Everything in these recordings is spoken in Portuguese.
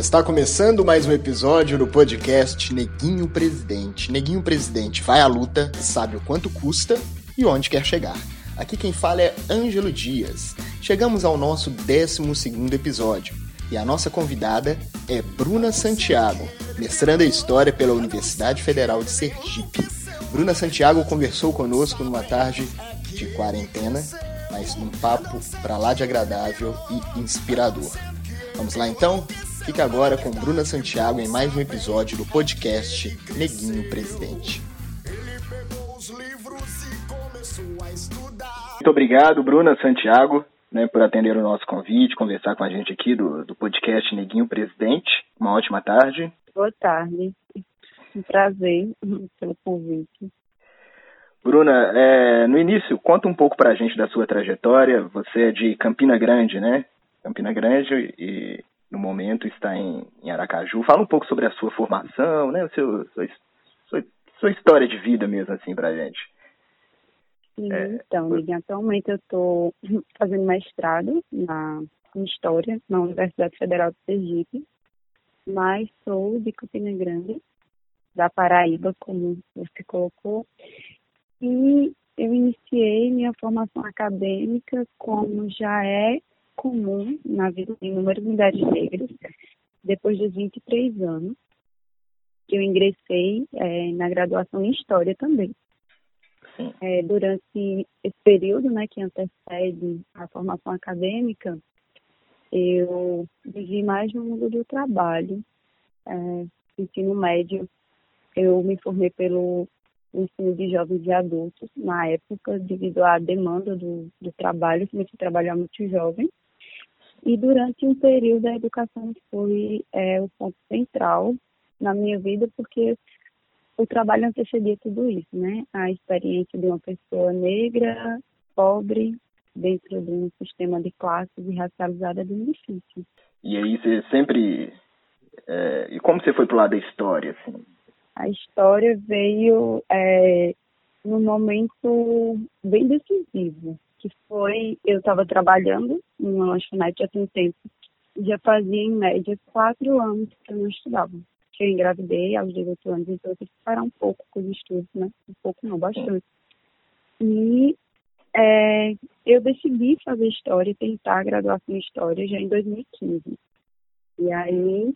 Está começando mais um episódio do podcast Neguinho Presidente. Neguinho Presidente vai à luta, sabe o quanto custa e onde quer chegar. Aqui quem fala é Ângelo Dias. Chegamos ao nosso 12 episódio e a nossa convidada é Bruna Santiago, mestranda em História pela Universidade Federal de Sergipe. Bruna Santiago conversou conosco numa tarde de quarentena, mas num papo pra lá de agradável e inspirador. Vamos lá então? Fique agora com Bruna Santiago em mais um episódio do podcast Neguinho Presidente. Muito obrigado, Bruna Santiago, né, por atender o nosso convite, conversar com a gente aqui do, do podcast Neguinho Presidente. Uma ótima tarde. Boa tarde. Um prazer pelo convite. Bruna, é, no início, conta um pouco para a gente da sua trajetória. Você é de Campina Grande, né? Campina Grande e no momento está em, em Aracaju. Fala um pouco sobre a sua formação, né? O seu, sua, sua, sua história de vida mesmo, assim, pra gente. É, então, atualmente eu estou fazendo mestrado na, em História na Universidade Federal de Sergipe, mas sou de Campina Grande, da Paraíba, como você colocou, e eu iniciei minha formação acadêmica como já é comum na vida de inúmeras mulheres negras, depois de 23 anos, que eu ingressei é, na graduação em História também. É, durante esse período né, que antecede a formação acadêmica, eu vivi mais no mundo do trabalho, é, ensino médio. Eu me formei pelo ensino de jovens e adultos na época, devido à demanda do, do trabalho, a trabalhar muito jovem. E durante um período a educação foi é, o ponto central na minha vida, porque o trabalho antecedia tudo isso, né? A experiência de uma pessoa negra, pobre, dentro de um sistema de classes e racializada é bem difícil. E aí você sempre... É... E como você foi pro lado da história, assim? A história veio é, num momento bem decisivo que foi, eu estava trabalhando numa lanchonete há um tempo, já fazia em média quatro anos que eu não estudava. Eu engravidei aos 18 anos, então eu tive que parar um pouco com os estudos, né? Um pouco não, bastante. E é, eu decidi fazer história, tentar a graduação em história já em 2015. E aí,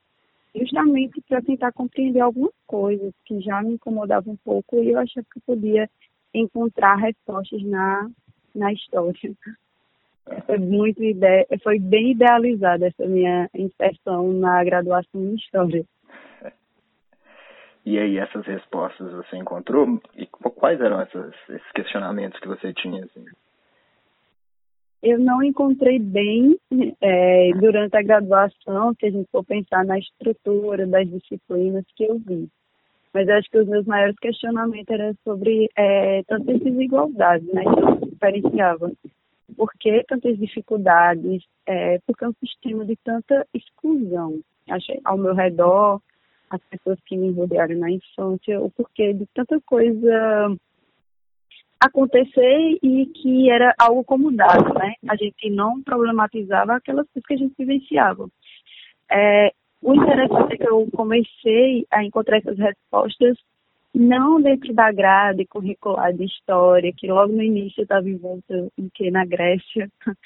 justamente para tentar compreender algumas coisas que já me incomodavam um pouco e eu achava que eu podia encontrar respostas na na história. Foi muito ide... foi bem idealizada essa minha inserção na graduação em história. E aí essas respostas você encontrou? E quais eram essas, esses questionamentos que você tinha? Assim? Eu não encontrei bem é, durante a graduação, se a gente for pensar na estrutura das disciplinas que eu vi. Mas acho que os meus maiores questionamentos eram sobre é, tantas desigualdades, né? Diferenciava. Por que tantas dificuldades? É, porque é um sistema de tanta exclusão. Ao meu redor, as pessoas que me rodearam na infância, o porquê de tanta coisa acontecer e que era algo como dado, né? A gente não problematizava aquelas coisas que a gente vivenciava. É, o interessante é que eu comecei a encontrar essas respostas não dentro da grade curricular de história, que logo no início eu estava envolta em que na Grécia.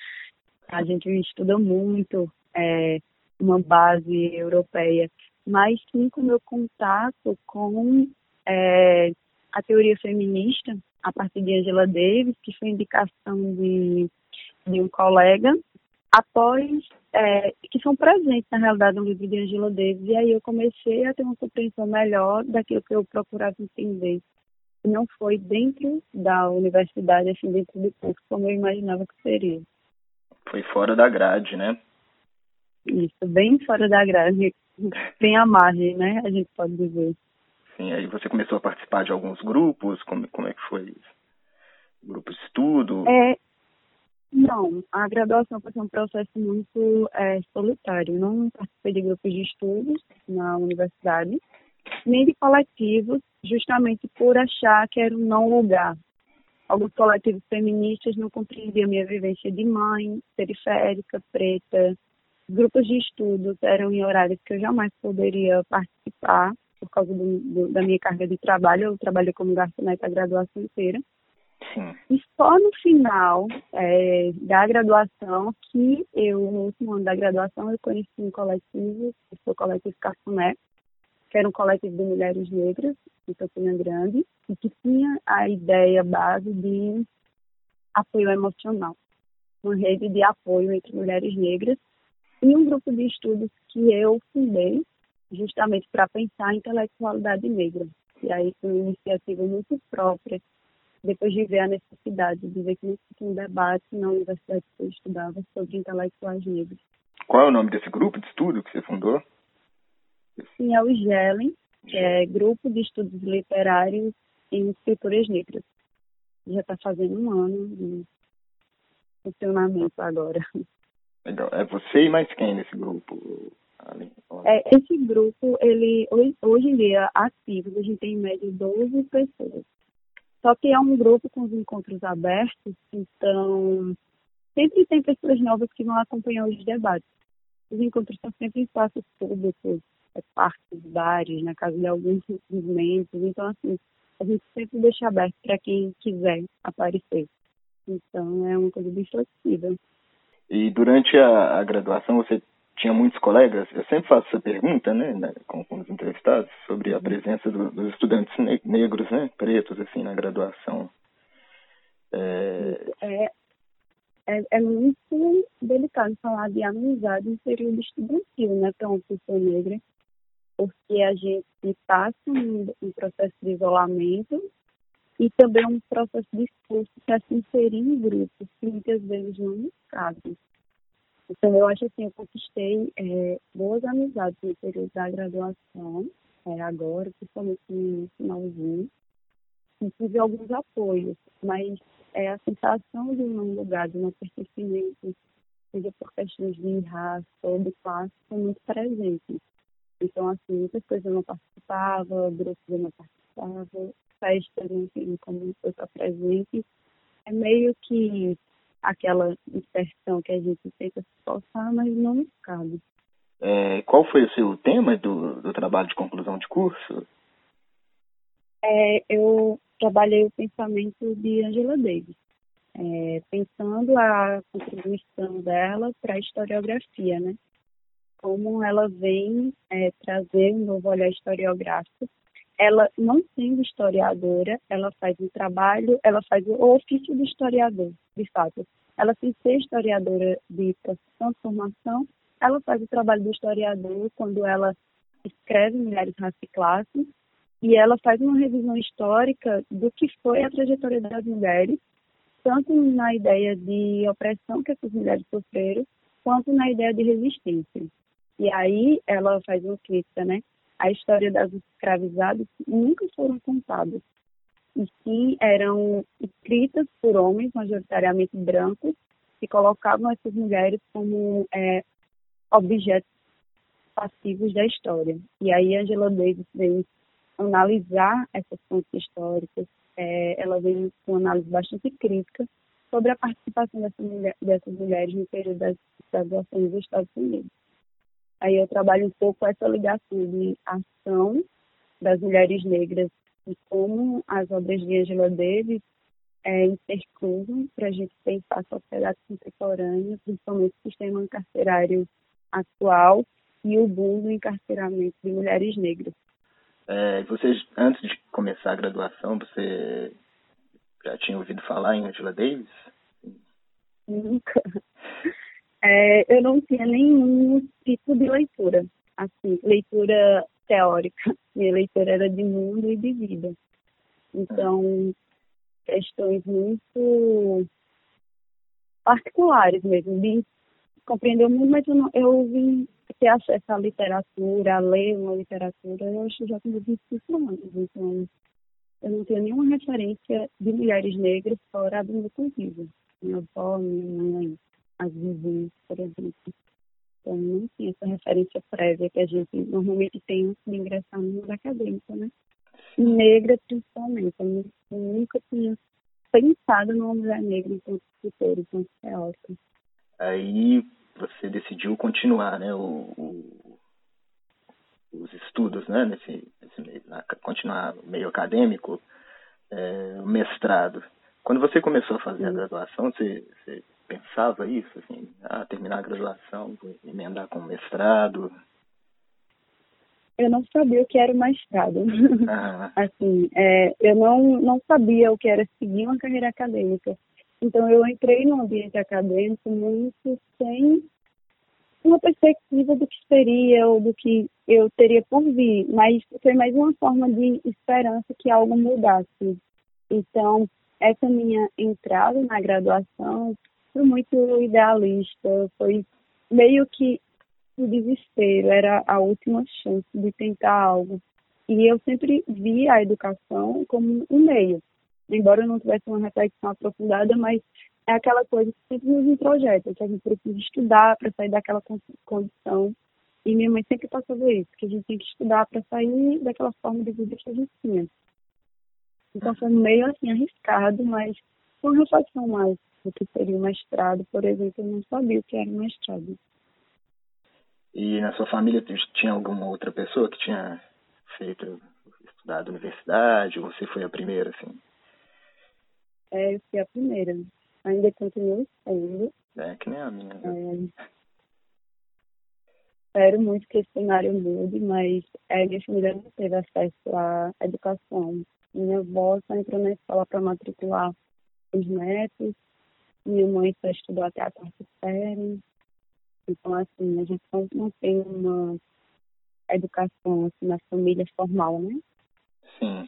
A gente estuda muito é, uma base europeia, mas sim com o meu contato com é, a teoria feminista, a partir de Angela Davis, que foi indicação de, de um colega, após é, que são presentes, na realidade, no livro de Angela Davis. E aí eu comecei a ter uma compreensão melhor daquilo que eu procurava entender. Não foi dentro da universidade, assim, dentro do curso, como eu imaginava que seria. Foi fora da grade, né? Isso, bem fora da grade. Bem à margem, né? A gente pode dizer. Sim, aí você começou a participar de alguns grupos, como, como é que foi isso? Grupo de estudo? É, não, a graduação foi um processo muito é, solitário. Não participei de grupos de estudos na universidade, nem de coletivos, justamente por achar que era um não lugar. Alguns coletivos feministas não compreendiam minha vivência de mãe, periférica, preta, grupos de estudos eram em horários que eu jamais poderia participar por causa do, do, da minha carga de trabalho. Eu trabalhei como garçonete a graduação inteira. Sim. E só no final é, da graduação que eu, no último ano da graduação, eu conheci um coletivo, que foi o Coletivo Cafuné, que era um coletivo de mulheres negras em Campina Grande, e que tinha a ideia base de apoio emocional, uma rede de apoio entre mulheres negras e um grupo de estudos que eu fundei justamente para pensar a intelectualidade negra. E aí foi uma iniciativa muito própria depois de ver a necessidade de ver que não tinha um debate na universidade que eu estudava sobre intelectuais negros. Qual é o nome desse grupo de estudo que você fundou? Sim, é o GELEN, que é Grupo de Estudos Literários em Escrituras Negras. Já está fazendo um ano de funcionamento agora. Legal. É você e mais quem nesse grupo? É, esse grupo, ele hoje em dia ativo, a gente tem em média 12 pessoas. Só que é um grupo com os encontros abertos, então sempre tem pessoas novas que vão acompanhar os debates. Os encontros são sempre em espaços públicos, é, parques, bares, na casa de alguns movimentos. Então, assim, a gente sempre deixa aberto para quem quiser aparecer. Então, é uma coisa bem flexível. E durante a, a graduação, você tinha muitos colegas, eu sempre faço essa pergunta, né, né com, com os entrevistados, sobre a presença do, dos estudantes ne negros, né, pretos, assim, na graduação. É... É, é, é, muito delicado falar de amizade no período estudantil, né, para uma pessoa negra, porque a gente passa um, um processo de isolamento e também um processo de esforço para se inserir em grupos que muitas vezes não cabem. Então, eu acho assim, eu conquistei é, boas amizades no período da graduação, é, agora, principalmente no finalzinho, e tive alguns apoios, mas é, a sensação de um lugar, de um pertencimento, seja por questões de raça ou de classe, foi muito presente. Então, assim, muitas coisas eu não participava, grupos eu não participava, festas, enfim, como eu estou presente, é meio que aquela dispersão que a gente tenta se esforçar, mas não cabe. É, qual foi o seu tema do, do trabalho de conclusão de curso? É, eu trabalhei o pensamento de Angela Davis, é, pensando a contribuição dela para a historiografia, né? Como ela vem é, trazer um novo olhar historiográfico ela não sendo historiadora, ela faz o trabalho, ela faz o ofício do historiador, de fato. Ela sem ser historiadora de profissão, de formação, ela faz o trabalho do historiador quando ela escreve Mulheres, Raça e Classe, e ela faz uma revisão histórica do que foi a trajetória das mulheres, tanto na ideia de opressão que essas mulheres sofreram, quanto na ideia de resistência. E aí ela faz uma crítica, né? A história das escravizadas nunca foram contadas. E sim eram escritas por homens, majoritariamente brancos, que colocavam essas mulheres como é, objetos passivos da história. E aí Angela Davis veio analisar essas fontes históricas, é, ela veio com uma análise bastante crítica sobre a participação dessas, mulher, dessas mulheres no período das graduações dos Estados Unidos. Aí eu trabalho um pouco essa ligação de ação das mulheres negras e como as obras de Angela Davis é, intercruzam para a gente pensar a sociedade contemporânea, principalmente o sistema carcerário atual e o boom do encarceramento de mulheres negras. É, você, antes de começar a graduação, você já tinha ouvido falar em Angela Davis? Nunca é, eu não tinha nenhum tipo de leitura, assim, leitura teórica. Minha leitura era de mundo e de vida. Então, questões muito particulares mesmo, de compreender o mundo, mas eu, não, eu vim ter acesso à literatura, a ler uma literatura, eu acho já com 25 anos. Então, eu não tenho nenhuma referência de mulheres negras fora do meu convívio. Minha avó, minha mãe, as vizinhas, por exemplo. Então, não tinha essa referência prévia que a gente normalmente tem antes de ingressar no mundo acadêmico, né? negra, principalmente. Eu nunca tinha pensado numa mulher negra enquanto escritora, enquanto teórica. Aí você decidiu continuar, né, o, o, os estudos, né, nesse, nesse meio, continuar meio acadêmico, é, mestrado. Quando você começou a fazer a graduação, você, você pensava isso, assim, ah, terminar a graduação, emendar com mestrado? Eu não sabia o que era o mestrado. Ah. assim, é, eu não, não sabia o que era seguir uma carreira acadêmica. Então, eu entrei no ambiente acadêmico muito sem uma perspectiva do que seria ou do que eu teria por vir, mas foi mais uma forma de esperança que algo mudasse. Então, essa minha entrada na graduação foi muito idealista, foi meio que o desespero, era a última chance de tentar algo. E eu sempre vi a educação como um meio embora eu não tivesse uma reflexão aprofundada, mas é aquela coisa que sempre nos introjeta, que a gente precisa estudar para sair daquela condição. E minha mãe sempre passou a ver isso, que a gente tem que estudar para sair daquela forma de vida que a gente tinha. Então foi meio assim arriscado, mas com reflexão mais do que seria o mestrado, por exemplo, eu não sabia o que era o mestrado. E na sua família tinha alguma outra pessoa que tinha feito estudado universidade? Ou você foi a primeira, assim? É, eu fui a primeira. Ainda continuo sendo. É, que nem a minha. Né? É, espero muito que esse cenário mude, mas é, minha família não teve acesso à educação. Minha avó só entrou na escola para matricular os netos. Minha mãe só estudou até a quarta série. Então, assim, a gente não, não tem uma educação assim, na família formal, né? Sim.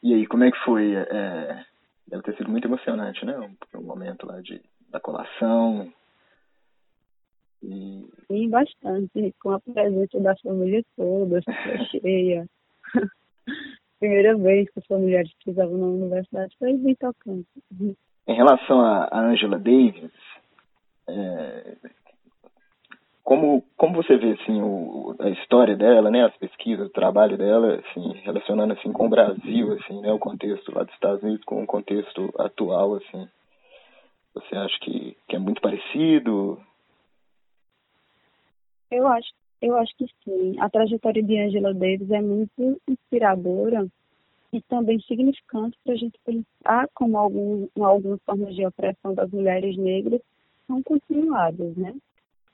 E aí, como é que foi? É, deve ter sido muito emocionante, né? O, o momento lá de, da colação. E... Sim, bastante. Com a presença da família toda, cheia. Primeira vez que os familiares pisavam na universidade foi bem tocante. Em relação a Angela Davis, é, como, como você vê assim o, a história dela, né, as pesquisas, o trabalho dela, assim, relacionando assim com o Brasil, assim, né, o contexto lá dos Estados Unidos com o contexto atual, assim, você acha que, que é muito parecido? Eu acho, eu acho que sim. A trajetória de Angela Davis é muito inspiradora e também significante para a gente pensar como algum, algumas formas de opressão das mulheres negras são continuadas, né?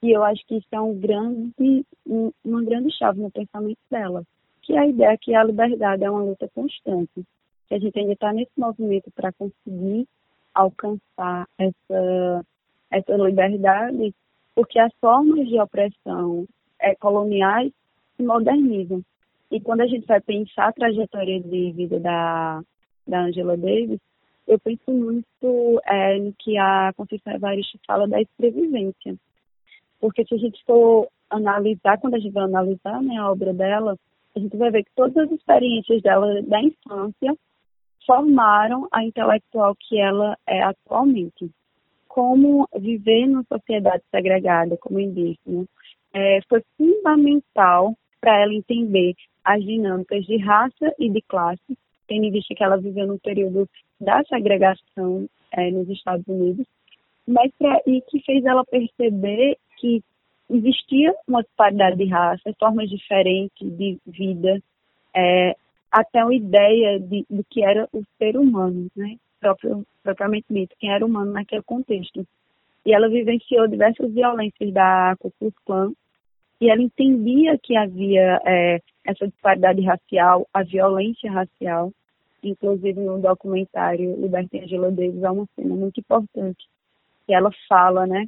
E eu acho que isso é um grande, um, uma grande chave no pensamento dela, que é a ideia que a liberdade é uma luta constante, que a gente ainda está nesse movimento para conseguir alcançar essa, essa liberdade, porque as formas de opressão é, coloniais se modernizam. E quando a gente vai pensar a trajetória de vida da, da Angela Davis, eu penso muito é, no que a Conceição Evaristo fala da sobrevivência porque se a gente for analisar, quando a gente vai analisar né, a obra dela, a gente vai ver que todas as experiências dela da infância formaram a intelectual que ela é atualmente. Como viver numa sociedade segregada, como indígena, é, foi fundamental para ela entender as dinâmicas de raça e de classe, tendo em vista que ela viveu no período da segregação é, nos Estados Unidos, mas pra, e que fez ela perceber que existia uma disparidade de raça, formas diferentes de vida, é, até uma ideia de, do que era o ser humano, né? Próprio, propriamente dito, quem era humano naquele contexto. E ela vivenciou diversas violências da Ku Klux Klan, e ela entendia que havia é, essa disparidade racial, a violência racial, inclusive no documentário Liberty Angela Davis há uma cena muito importante, que ela fala, né,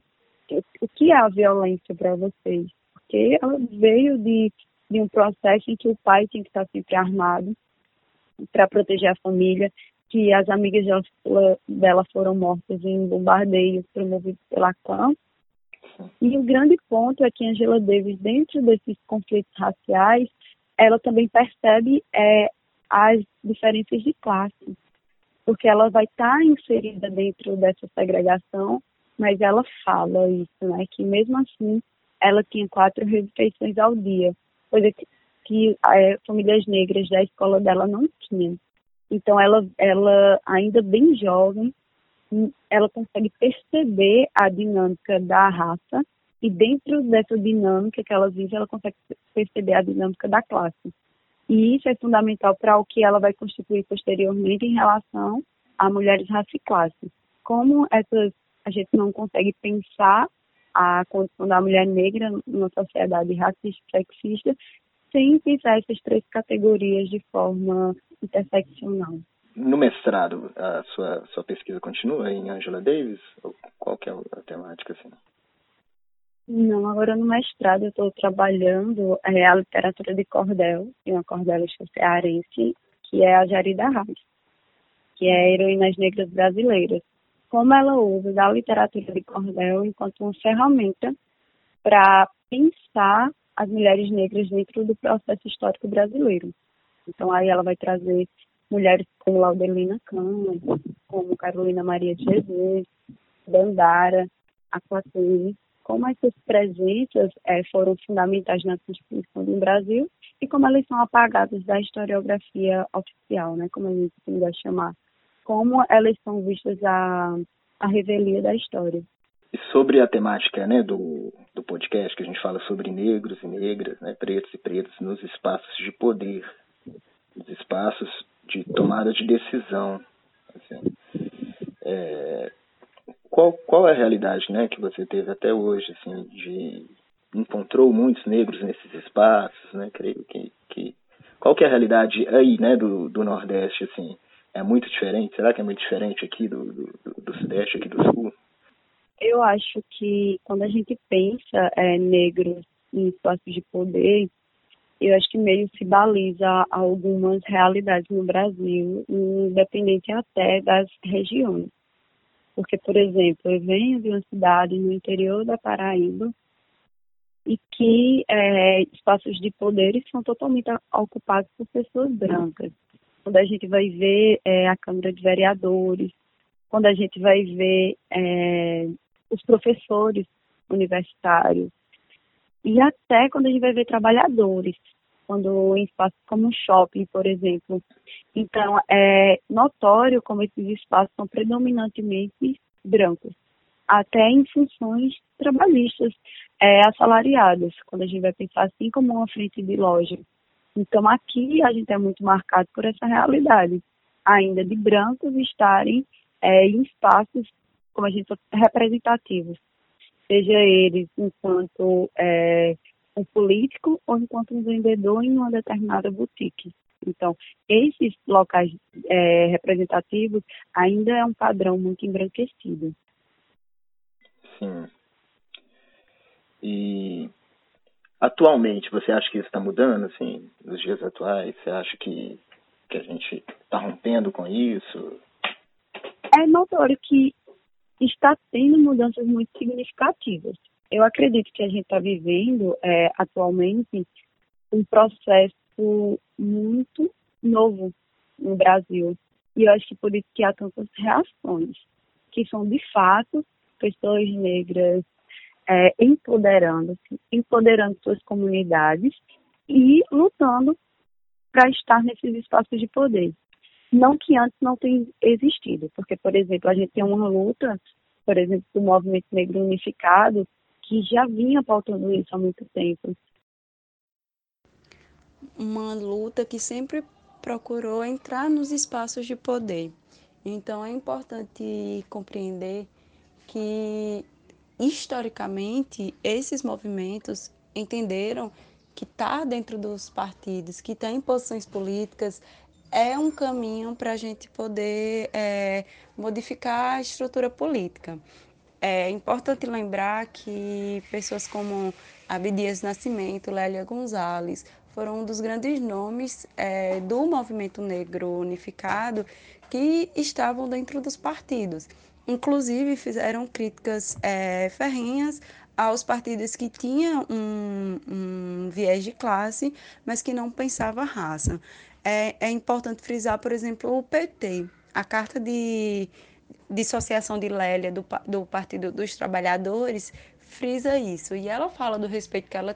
o que é a violência para vocês? Porque ela veio de, de um processo em que o pai tinha que estar sempre armado para proteger a família, que as amigas dela, dela foram mortas em bombardeios promovidos pela clã. E o grande ponto é que Angela Davis, dentro desses conflitos raciais, ela também percebe é, as diferenças de classe, porque ela vai estar tá inserida dentro dessa segregação mas ela fala isso, né? Que mesmo assim ela tinha quatro refeições ao dia, coisa que, que é, famílias negras da escola dela não tinham. Então ela, ela ainda bem jovem, ela consegue perceber a dinâmica da raça e dentro dessa dinâmica que ela vive, ela consegue perceber a dinâmica da classe. E isso é fundamental para o que ela vai constituir posteriormente em relação a mulheres raça e classe. Como essas, a gente não consegue pensar a condição da mulher negra numa sociedade racista e sexista sem pensar essas três categorias de forma interseccional. No mestrado, a sua, sua pesquisa continua em Angela Davis? Ou qual que é a temática, assim? Não, agora no mestrado eu estou trabalhando é, a literatura de cordel, e uma cordelista cearense, que é a Jarida Reis, que é Heroínas Negras Brasileiras. Como ela usa da literatura de cordel enquanto uma ferramenta para pensar as mulheres negras dentro do processo histórico brasileiro. Então aí ela vai trazer mulheres como Laudelina Cândido, como Carolina Maria de Jesus, Dandara, Aquatune, como essas presenças é, foram fundamentais na Constituição do Brasil e como elas são apagadas da historiografia oficial, né, como a gente vai chamar, como elas são vistas a, a revelia da história. E sobre a temática né, do, do podcast, que a gente fala sobre negros e negras, né, pretos e pretas nos espaços de poder, nos espaços de tomada de decisão. Assim, é, qual, qual é a realidade né, que você teve até hoje, assim, de encontrou muitos negros nesses espaços, né? Creio que, que qual que é a realidade aí, né, do, do Nordeste, assim, é muito diferente? Será que é muito diferente aqui do, do, do Sudeste, aqui do Sul? Eu acho que quando a gente pensa é, negros em espaços de poder, eu acho que meio se baliza algumas realidades no Brasil, independente até das regiões. Porque, por exemplo, eu venho de uma cidade no interior da Paraíba e que é, espaços de poderes são totalmente ocupados por pessoas brancas. Quando a gente vai ver é, a Câmara de Vereadores, quando a gente vai ver é, os professores universitários, e até quando a gente vai ver trabalhadores, quando em espaços como shopping, por exemplo. Então, é notório como esses espaços são predominantemente brancos, até em funções trabalhistas é, assalariadas, quando a gente vai pensar assim como uma frente de loja. Então, aqui a gente é muito marcado por essa realidade, ainda de brancos estarem é, em espaços, como a gente representativos, seja eles enquanto é, um político ou enquanto um vendedor em uma determinada boutique. Então, esses locais é, representativos ainda é um padrão muito embranquecido. Sim. E atualmente, você acha que isso está mudando, assim, nos dias atuais? Você acha que, que a gente está rompendo com isso? É notório que está tendo mudanças muito significativas eu acredito que a gente está vivendo é, atualmente um processo muito novo no Brasil. E eu acho que por isso que há tantas reações, que são de fato pessoas negras é, empoderando-se, empoderando suas comunidades e lutando para estar nesses espaços de poder. Não que antes não tenha existido, porque, por exemplo, a gente tem uma luta, por exemplo, do movimento negro unificado, que já vinha pautando isso há muito tempo. Uma luta que sempre procurou entrar nos espaços de poder. Então é importante compreender que historicamente esses movimentos entenderam que estar tá dentro dos partidos, que estar tá em posições políticas é um caminho para a gente poder é, modificar a estrutura política. É importante lembrar que pessoas como Abdias Nascimento, Lélia Gonzalez, foram um dos grandes nomes é, do movimento negro unificado que estavam dentro dos partidos. Inclusive, fizeram críticas é, ferrenhas aos partidos que tinham um, um, viés de classe, mas que não pensava raça. É, é importante frisar, por exemplo, o PT. A Carta de dissociação de Lélia do, do Partido dos Trabalhadores frisa isso. E ela fala do respeito que ela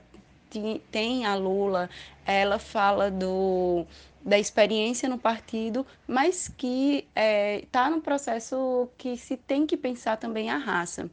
tem a Lula, ela fala do, da experiência no partido, mas que está é, tá no processo que se tem que pensar também a raça.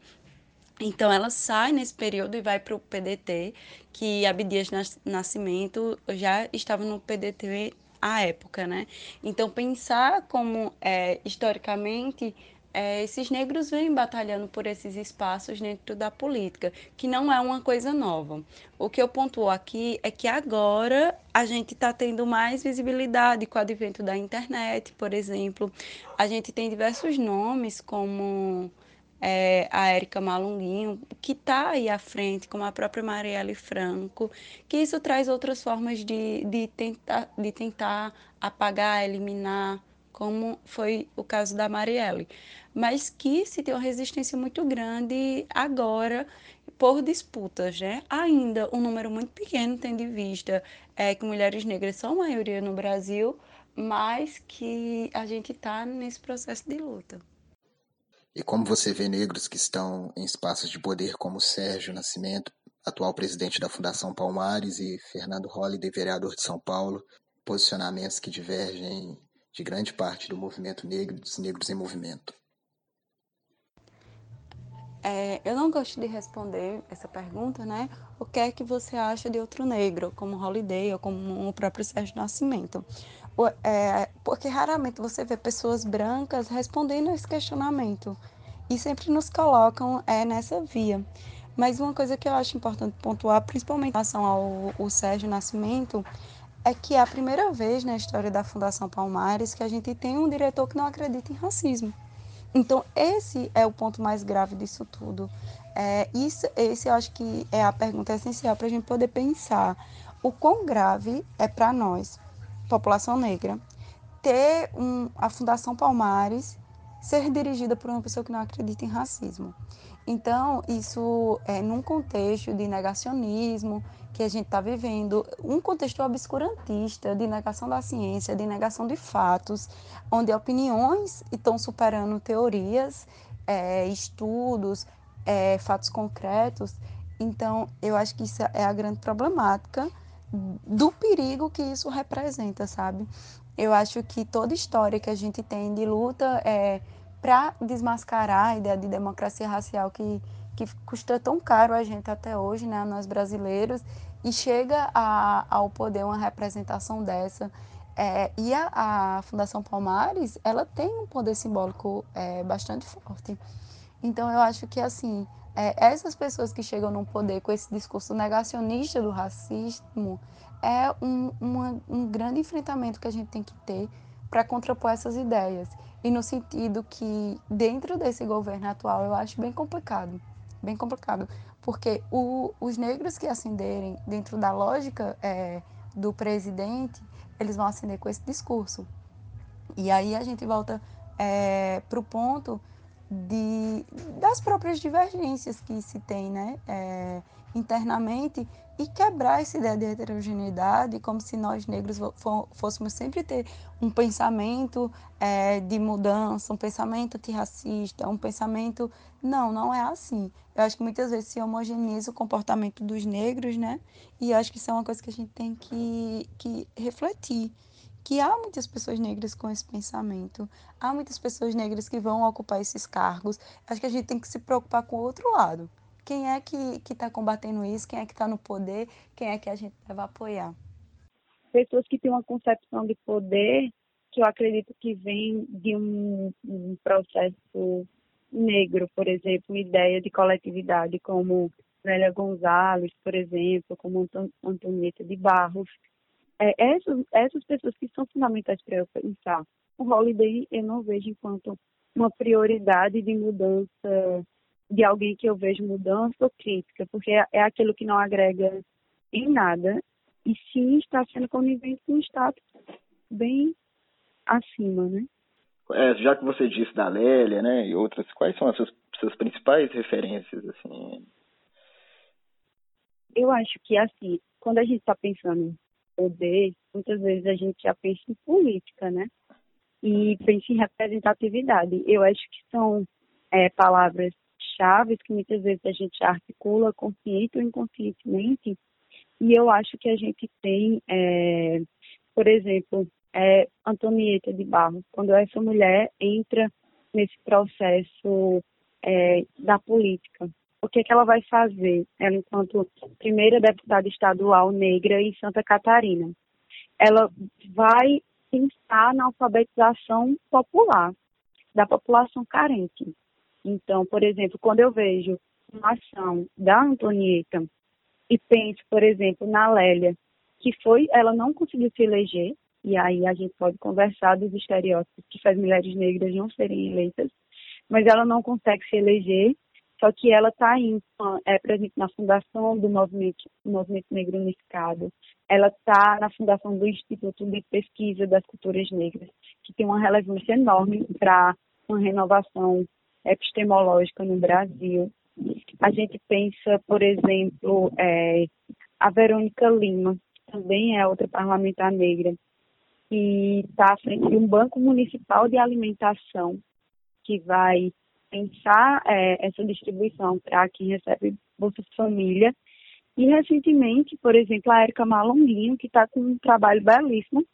Então ela sai nesse período e vai para o PDT, que Abdias Nascimento já estava no PDT à época, né? Então pensar como é, historicamente é, esses negros vêm batalhando por esses espaços dentro da política, que não é uma coisa nova. O que eu pontuo aqui é que agora a gente está tendo mais visibilidade com o advento da internet, por exemplo. A gente tem diversos nomes como é, a Érica Malunguinho, que está aí à frente, como a própria Marielle Franco, que isso traz outras formas de, de, tentar, de tentar apagar, eliminar, como foi o caso da Marielle. Mas que se tem uma resistência muito grande agora por disputas, né? Ainda um número muito pequeno, tendo em vista é, que mulheres negras são maioria no Brasil, mas que a gente está nesse processo de luta. E como você vê negros que estão em espaços de poder como Sérgio Nascimento, atual presidente da Fundação Palmares, e Fernando Holliday, vereador de São Paulo, posicionamentos que divergem de grande parte do movimento negro dos negros em movimento? É, eu não gosto de responder essa pergunta, né? O que é que você acha de outro negro, como Holiday ou como o próprio Sérgio Nascimento? É, porque raramente você vê pessoas brancas respondendo esse questionamento e sempre nos colocam é, nessa via. Mas uma coisa que eu acho importante pontuar, principalmente em relação ao, ao Sérgio Nascimento, é que é a primeira vez na história da Fundação Palmares que a gente tem um diretor que não acredita em racismo. Então, esse é o ponto mais grave disso tudo. É, isso, esse eu acho que é a pergunta essencial para a gente poder pensar o quão grave é para nós, população negra, ter um, a Fundação Palmares ser dirigida por uma pessoa que não acredita em racismo. Então, isso é num contexto de negacionismo que a gente está vivendo, um contexto obscurantista de negação da ciência, de negação de fatos, onde opiniões estão superando teorias, é, estudos, é, fatos concretos. Então, eu acho que isso é a grande problemática do perigo que isso representa, sabe? Eu acho que toda história que a gente tem de luta é para desmascarar a ideia de democracia racial que, que custa tão caro a gente até hoje, né, nós brasileiros, e chega a, ao poder uma representação dessa. É, e a, a, Fundação Palmares, ela tem um poder simbólico é, bastante forte. Então, eu acho que, assim, é, essas pessoas que chegam no poder com esse discurso negacionista do racismo é um, uma, um grande enfrentamento que a gente tem que ter para contrapor essas ideias. E no sentido que, dentro desse governo atual, eu acho bem complicado. Bem complicado. Porque o, os negros que ascenderem dentro da lógica é, do presidente, eles vão ascender com esse discurso. E aí a gente volta é, para o ponto de, das próprias divergências que se tem né, é, internamente e quebrar essa ideia de heterogeneidade, como se nós negros fôssemos sempre ter um pensamento é, de mudança, um pensamento antirracista, um pensamento. Não, não é assim. Eu acho que muitas vezes se homogeneiza o comportamento dos negros, né? E acho que isso é uma coisa que a gente tem que, que refletir que há muitas pessoas negras com esse pensamento, há muitas pessoas negras que vão ocupar esses cargos. Acho que a gente tem que se preocupar com o outro lado. Quem é que está combatendo isso? Quem é que está no poder? Quem é que a gente deve apoiar? Pessoas que têm uma concepção de poder que eu acredito que vem de um, um processo negro, por exemplo, uma ideia de coletividade, como Nélia Gonzalez, por exemplo, como Antonieta de Barros, é, essas, essas pessoas que são fundamentais para eu pensar. O Holiday eu não vejo enquanto uma prioridade de mudança de alguém que eu vejo mudança ou crítica, porque é, é aquilo que não agrega em nada e sim está sendo conivente com um status bem acima, né? É, já que você disse da Lélia, né, e outras, quais são as suas, suas principais referências, assim? Eu acho que, assim, quando a gente está pensando poder, muitas vezes a gente já pensa em política, né? E pensa em representatividade. Eu acho que são é, palavras-chave que muitas vezes a gente articula consciente ou inconscientemente. E eu acho que a gente tem, é, por exemplo, é Antonieta de Barros, quando essa mulher entra nesse processo é, da política. O que, é que ela vai fazer? Ela, enquanto primeira deputada estadual negra em Santa Catarina, ela vai pensar na alfabetização popular, da população carente. Então, por exemplo, quando eu vejo uma ação da Antonieta e penso, por exemplo, na Lélia, que foi, ela não conseguiu se eleger, e aí a gente pode conversar dos estereótipos que faz mulheres negras não serem eleitas, mas ela não consegue se eleger, só que ela está é, presente na fundação do movimento, movimento Negro Unificado, ela está na fundação do Instituto de Pesquisa das Culturas Negras, que tem uma relevância enorme para uma renovação epistemológica no Brasil. A gente pensa, por exemplo, é, a Verônica Lima, também é outra parlamentar negra, que está à frente de um banco municipal de alimentação que vai pensar é, essa distribuição para quem recebe Bolsa Família. E recentemente, por exemplo, a Erika Malonguinho, que está com um trabalho belíssimo,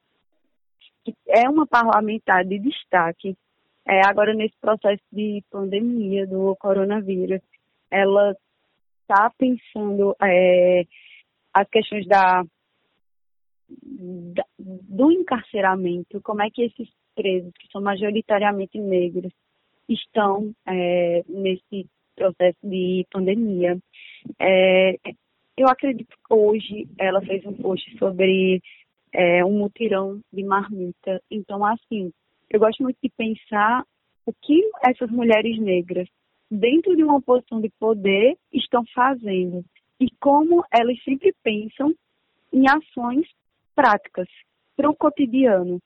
que é uma parlamentar de destaque, é, agora nesse processo de pandemia do coronavírus, ela está pensando é, as questões da do encarceramento, como é que esses presos, que são majoritariamente negros, estão é, nesse processo de pandemia. É, eu acredito que hoje ela fez um post sobre é, um mutirão de marmita. Então, assim, eu gosto muito de pensar o que essas mulheres negras, dentro de uma posição de poder, estão fazendo e como elas sempre pensam em ações práticas para o cotidiano.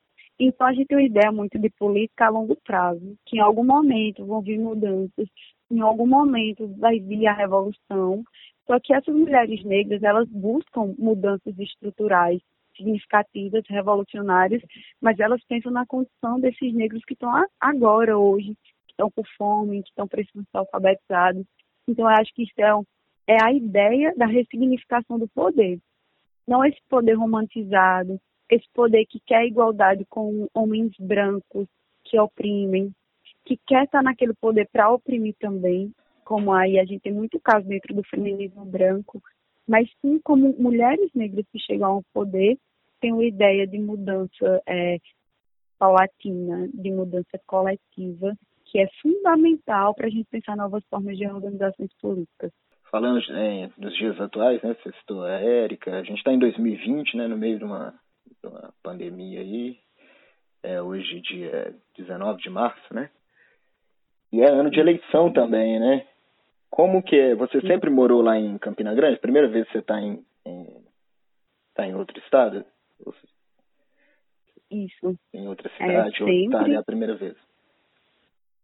Então, a gente tem uma ideia muito de política a longo prazo, que em algum momento vão vir mudanças, em algum momento vai vir a revolução. Só que essas mulheres negras, elas buscam mudanças estruturais significativas, revolucionárias, mas elas pensam na condição desses negros que estão agora, hoje, que estão com fome, que estão precisando ser alfabetizados. Então, eu acho que isso é, é a ideia da ressignificação do poder não esse poder romantizado, esse poder que quer igualdade com homens brancos que oprimem, que quer estar naquele poder para oprimir também, como aí a gente tem muito caso dentro do feminismo branco, mas sim como mulheres negras que chegam ao poder têm uma ideia de mudança é, paulatina, de mudança coletiva, que é fundamental para a gente pensar novas formas de organizações políticas falando é, nos dias atuais, né? Você citou a Érica, a gente está em 2020, né? No meio de uma, uma pandemia aí. É, hoje, dia 19 de março, né? E é ano de eleição também, né? Como que é? Você sempre morou lá em Campina Grande? Primeira vez que você está em, em, tá em outro estado? Isso. Em outra é, cidade? É, ou tá ali a primeira vez?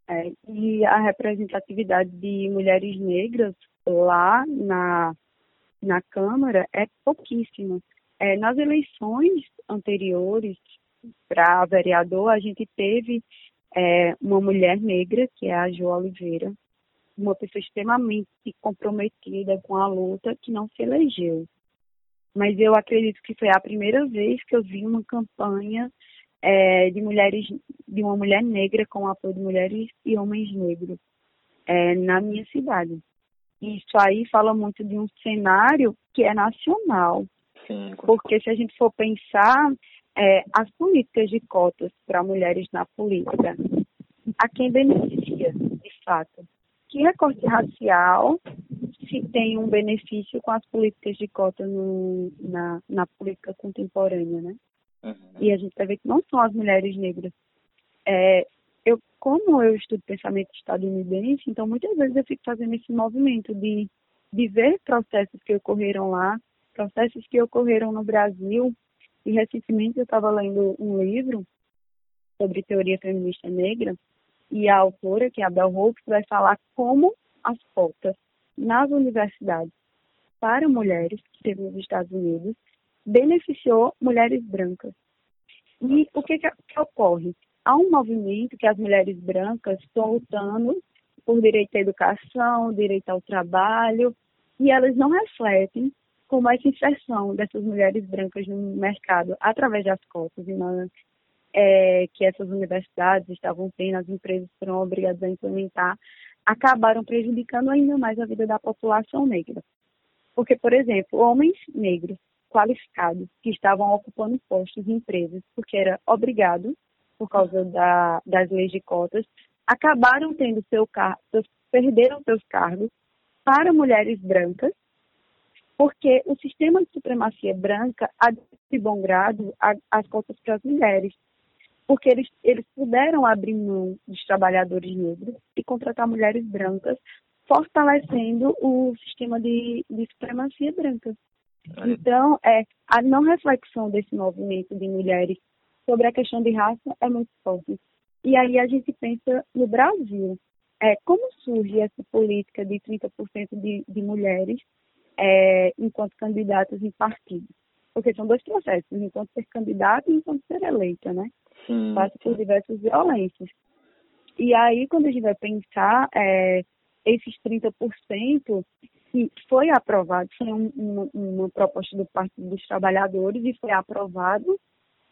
É, e a representatividade de mulheres negras lá na, na Câmara é pouquíssimo. É, nas eleições anteriores para vereador, a gente teve é, uma mulher negra, que é a Jo Oliveira, uma pessoa extremamente comprometida com a luta, que não se elegeu. Mas eu acredito que foi a primeira vez que eu vi uma campanha é, de mulheres, de uma mulher negra com apoio de mulheres e homens negros é, na minha cidade. Isso aí fala muito de um cenário que é nacional. Sim, porque se a gente for pensar é, as políticas de cotas para mulheres na política, a quem beneficia, de fato? Que recorte racial se tem um benefício com as políticas de cotas na, na política contemporânea, né? Uhum. E a gente vai ver que não são as mulheres negras é, eu, como eu estudo pensamento estadunidense, então muitas vezes eu fico fazendo esse movimento de, de ver processos que ocorreram lá, processos que ocorreram no Brasil. E recentemente eu estava lendo um livro sobre teoria feminista negra e a autora, que é a Bell Hooks, vai falar como as cotas nas universidades para mulheres, que teve nos Estados Unidos, beneficiou mulheres brancas. E o que, que, que ocorre? há um movimento que as mulheres brancas estão lutando por direito à educação, direito ao trabalho, e elas não refletem como essa inserção dessas mulheres brancas no mercado através das cotas e na, é, que essas universidades estavam tendo, as empresas foram obrigadas a implementar, acabaram prejudicando ainda mais a vida da população negra. Porque, por exemplo, homens negros qualificados que estavam ocupando postos em empresas, porque era obrigado, por causa da, das leis de cotas, acabaram tendo seu cargo, perderam seus cargos para mulheres brancas, porque o sistema de supremacia branca de bom grado as cotas para as mulheres, porque eles, eles puderam abrir mão dos trabalhadores negros e contratar mulheres brancas, fortalecendo o sistema de, de supremacia branca. Então, é, a não reflexão desse movimento de mulheres sobre a questão de raça é muito forte. E aí a gente pensa no Brasil. É, como surge essa política de 30% de, de mulheres é, enquanto candidatas em partidos? Porque são dois processos, enquanto ser candidata e enquanto ser eleita, né? Sim. Passa por diversas violências. E aí, quando a gente vai pensar é, esses 30%, que foi aprovado, foi um, uma, uma proposta do Partido dos Trabalhadores e foi aprovado,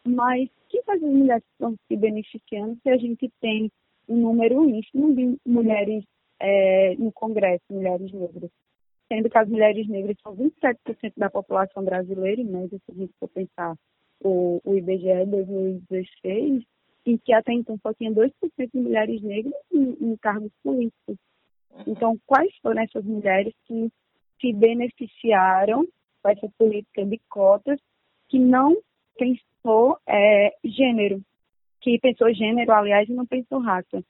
mas que as mulheres estão se beneficiando se a gente tem um número ínfimo de mulheres é, no Congresso, mulheres negras? Sendo que as mulheres negras são 27% da população brasileira, em média, se a gente for pensar o, o IBGE 2016, em que até então só tinha 2% de mulheres negras em, em cargos políticos. Então, quais foram essas mulheres que se beneficiaram com essa política de cotas que não pensou é, gênero, que pensou gênero, aliás, e não pensou raça.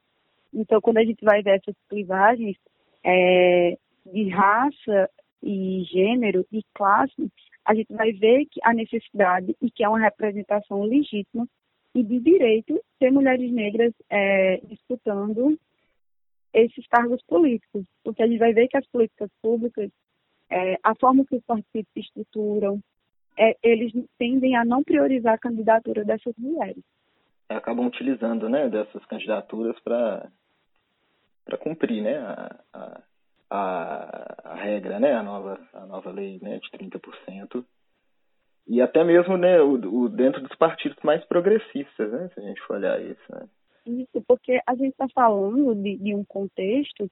Então, quando a gente vai ver essas clivagens é, de raça e gênero e classe, a gente vai ver que a necessidade e que é uma representação legítima e de direito ter mulheres negras é, disputando esses cargos políticos, porque a gente vai ver que as políticas públicas, é, a forma que os partidos se estruturam, é, eles tendem a não priorizar a candidatura dessas mulheres. Acabam utilizando, né, dessas candidaturas para cumprir, né, a, a, a, a, regra, né, a nova a nova lei, né, de 30%. E até mesmo, né, o, o dentro dos partidos mais progressistas, né, se a gente for olhar isso, né. Isso, porque a gente está falando de, de, um contexto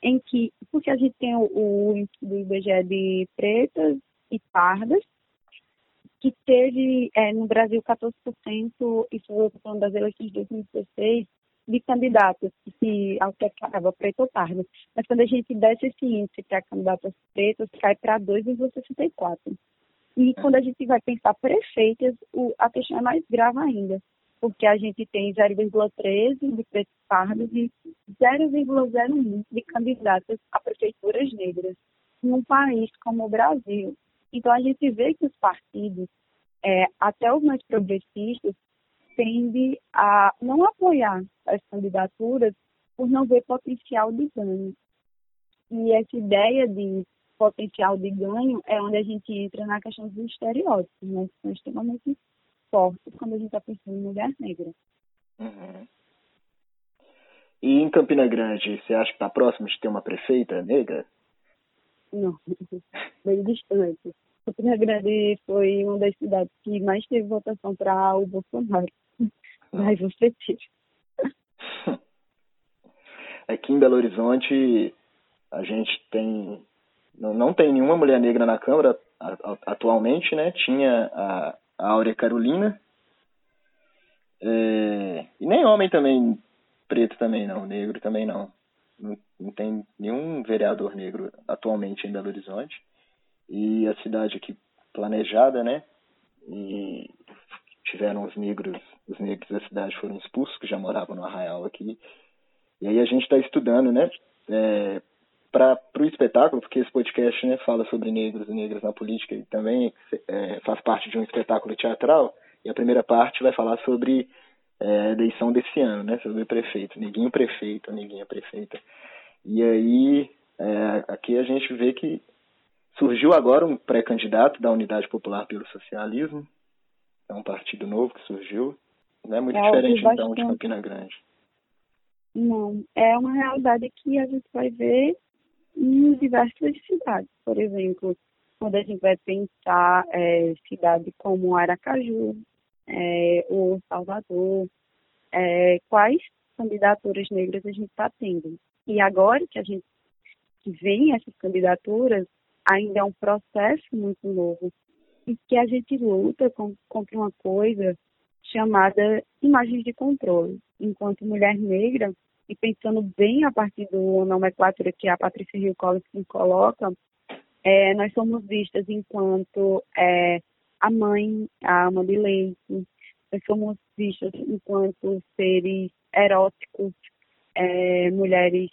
em que, porque a gente tem o, índice do IBGE de pretas e pardas, que teve é, no Brasil 14%, isso foi falando das eleições de 2016, de candidatos que altercava preto ou pardo. Mas quando a gente desce esse índice para candidatas pretas, cai para 2,64. E é. quando a gente vai pensar prefeitas, o, a questão é mais grave ainda porque a gente tem 0,13 de pretos pardos e 0,01 de candidatas a prefeituras negras num país como o Brasil. Então, a gente vê que os partidos, é, até os mais progressistas, tendem a não apoiar as candidaturas por não ver potencial de ganho. E essa ideia de potencial de ganho é onde a gente entra na questão dos estereótipos, né, que são extremamente forte quando a gente está pensando em mulher negra. Uhum. E em Campina Grande, você acha que está próximo de ter uma prefeita negra? Não, bem distante. Campina Grande foi uma das cidades que mais teve votação para o Bolsonaro. Mas você tira. Aqui em Belo Horizonte, a gente tem. Não, não tem nenhuma mulher negra na Câmara atualmente, né? Tinha a a Áurea Carolina. É, e nem homem também, preto também não, negro também não. não. Não tem nenhum vereador negro atualmente em Belo Horizonte. E a cidade aqui planejada, né? E tiveram os negros, os negros da cidade foram expulsos, que já moravam no Arraial aqui. E aí a gente está estudando, né? É, para o espetáculo, porque esse podcast né, fala sobre negros e negras na política e também é, faz parte de um espetáculo teatral. E a primeira parte vai falar sobre é, a eleição desse ano, né, sobre o prefeito, neguinho prefeito, neguinha prefeita. E aí é, aqui a gente vê que surgiu agora um pré-candidato da Unidade Popular pelo Socialismo, é um partido novo que surgiu, não é muito é, diferente então de Campina Grande. Não, é uma realidade que a gente vai ver em diversas cidades. Por exemplo, quando a gente vai pensar é, cidade como Aracaju, é, ou Salvador, é, quais candidaturas negras a gente está tendo. E agora que a gente que vem essas candidaturas, ainda é um processo muito novo e que a gente luta com, contra uma coisa chamada imagens de controle. Enquanto mulher negra, e pensando bem a partir do nomenclatura que a Patrícia Rio Collins coloca, é, nós somos vistas enquanto é, a mãe, a ama de leite, nós somos vistas enquanto seres eróticos, é, mulheres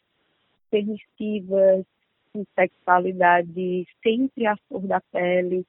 permissivas, com sexualidade sempre à flor da pele.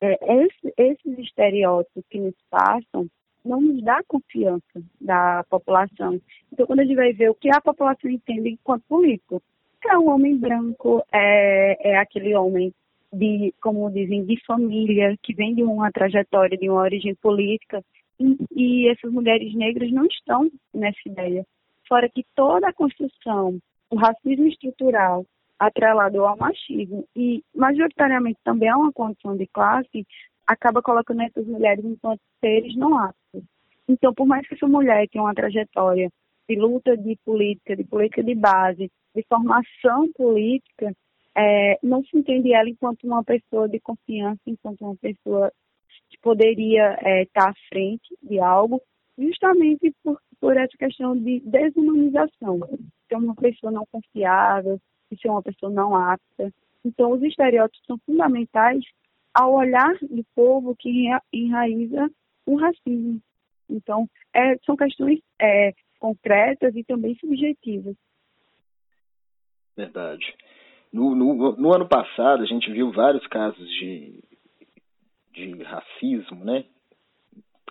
É, esse, esses estereótipos que nos passam não nos dá confiança da população. Então, quando a gente vai ver o que a população entende enquanto político, é um homem branco, é, é aquele homem de, como dizem, de família, que vem de uma trajetória, de uma origem política, e, e essas mulheres negras não estão nessa ideia. Fora que toda a construção, o racismo estrutural, atrelado ao machismo e majoritariamente também a uma condição de classe, acaba colocando essas mulheres enquanto seres não aptos. Então, por mais que essa mulher tenha uma trajetória de luta de política, de política de base, de formação política, é, não se entende ela enquanto uma pessoa de confiança, enquanto uma pessoa que poderia é, estar à frente de algo, justamente por, por essa questão de desumanização. Ser uma pessoa não confiável, ser uma pessoa não apta. Então, os estereótipos são fundamentais ao olhar do povo que enraiza o racismo. Então, é, são questões é, concretas e também subjetivas. Verdade. No, no, no, ano passado, a gente viu vários casos de, de racismo, né?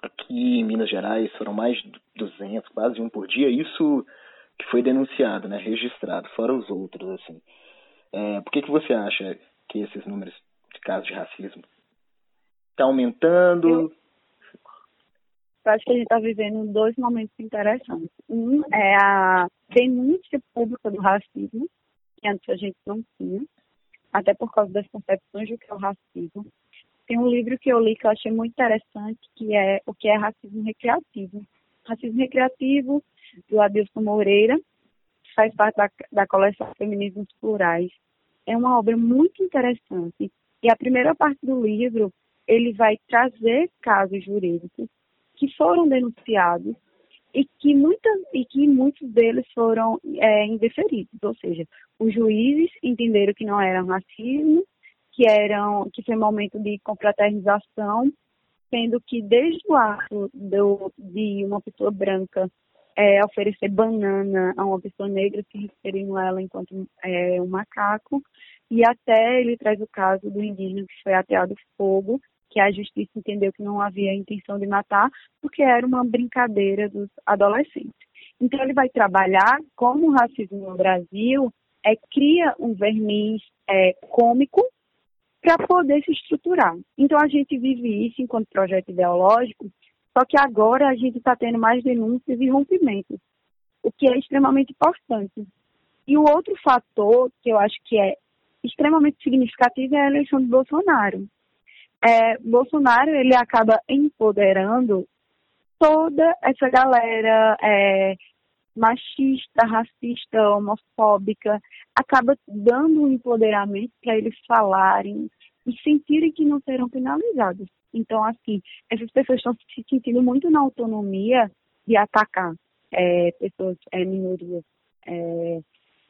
Aqui em Minas Gerais foram mais de 200, quase um por dia. Isso que foi denunciado, né? Registrado, fora os outros, assim. É, por que, que você acha que esses números de casos de racismo está aumentando? Eu, eu acho que a gente está vivendo dois momentos interessantes. Um é a denúncia pública do racismo, que antes a gente não tinha, até por causa das concepções do que é o racismo. Tem um livro que eu li que eu achei muito interessante, que é o que é racismo recreativo. Racismo recreativo, do Adilson Moreira, faz parte da, da coleção Feminismos Plurais. É uma obra muito interessante. E a primeira parte do livro, ele vai trazer casos jurídicos que foram denunciados e que, muitas, e que muitos deles foram é, indeferidos, ou seja, os juízes entenderam que não era racismo, que eram que foi um momento de confraternização, sendo que desde o ato do, de uma pessoa branca é, oferecer banana a uma pessoa negra, se referindo a ela enquanto é, um macaco, e até ele traz o caso do indígena que foi ateado fogo que a justiça entendeu que não havia intenção de matar, porque era uma brincadeira dos adolescentes. Então, ele vai trabalhar como o racismo no Brasil é, cria um verniz é, cômico para poder se estruturar. Então, a gente vive isso enquanto projeto ideológico, só que agora a gente está tendo mais denúncias e rompimentos, o que é extremamente importante. E o outro fator que eu acho que é extremamente significativo é a eleição de Bolsonaro é, Bolsonaro ele acaba empoderando toda essa galera é, machista, racista, homofóbica, acaba dando um empoderamento para eles falarem e sentirem que não serão penalizados. Então, assim, essas pessoas estão se sentindo muito na autonomia de atacar é, pessoas, é, minorias é,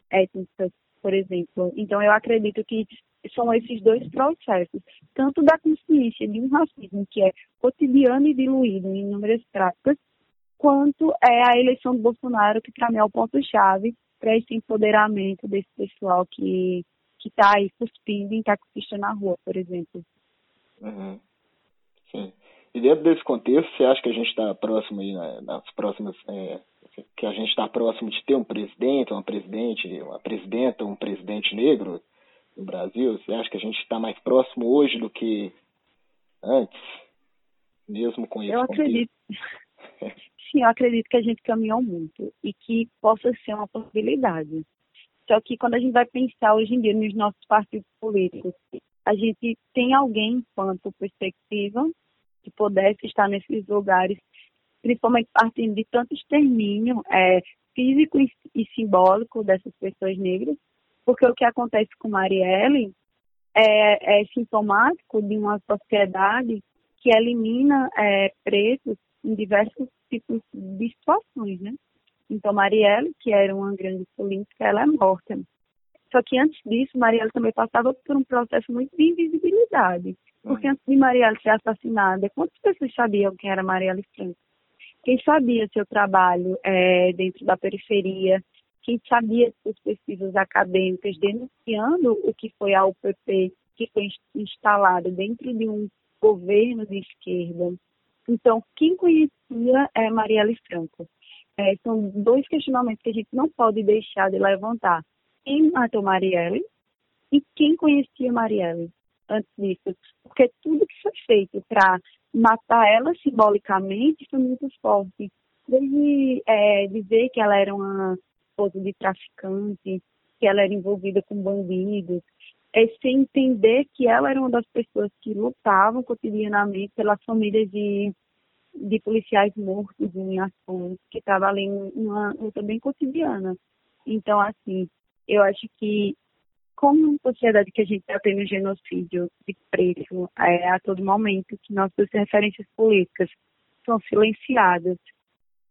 étnicas, por exemplo. Então, eu acredito que são esses dois processos, tanto da consciência de um racismo que é cotidiano e diluído em inúmeras práticas, quanto é a eleição do Bolsonaro, que para mim é o ponto-chave para esse empoderamento desse pessoal que que está aí cuspindo em taxista na rua, por exemplo. Uhum. Sim. E dentro desse contexto, você acha que a gente está próximo aí nas próximas é, que a gente está próximo de ter um presidente, uma presidente, uma presidenta, um presidente negro? no Brasil? Você acha que a gente está mais próximo hoje do que antes, mesmo com isso? Eu acredito. Sim, eu acredito que a gente caminhou muito e que possa ser uma possibilidade. Só que quando a gente vai pensar hoje em dia nos nossos partidos políticos, a gente tem alguém enquanto perspectiva que pudesse estar nesses lugares, principalmente partindo de tanto extermínio é, físico e, e simbólico dessas pessoas negras, porque o que acontece com Marielle é, é sintomático de uma sociedade que elimina é, pretos em diversos tipos de situações, né? Então, Marielle, que era uma grande política, ela é morta. Só que antes disso, Marielle também passava por um processo muito de invisibilidade. Porque antes de Marielle ser assassinada, quantas pessoas sabiam quem era Marielle Franco? Quem sabia seu trabalho é, dentro da periferia? Quem sabia suas pesquisas acadêmicas denunciando o que foi a UPP, que foi instalada dentro de um governo de esquerda? Então, quem conhecia é Marielle Franco? É, são dois questionamentos que a gente não pode deixar de levantar. Quem matou Marielle e quem conhecia Marielle antes disso? Porque tudo que foi feito para matar ela simbolicamente foi muito forte. Desde é, dizer que ela era uma esposa de traficante, que ela era envolvida com bandidos, é sem entender que ela era uma das pessoas que lutavam cotidianamente pelas famílias de de policiais mortos em ações, que estava ali uma luta bem cotidiana. Então, assim, eu acho que como sociedade que a gente está tendo genocídio de preto é, a todo momento, que nossas referências políticas são silenciadas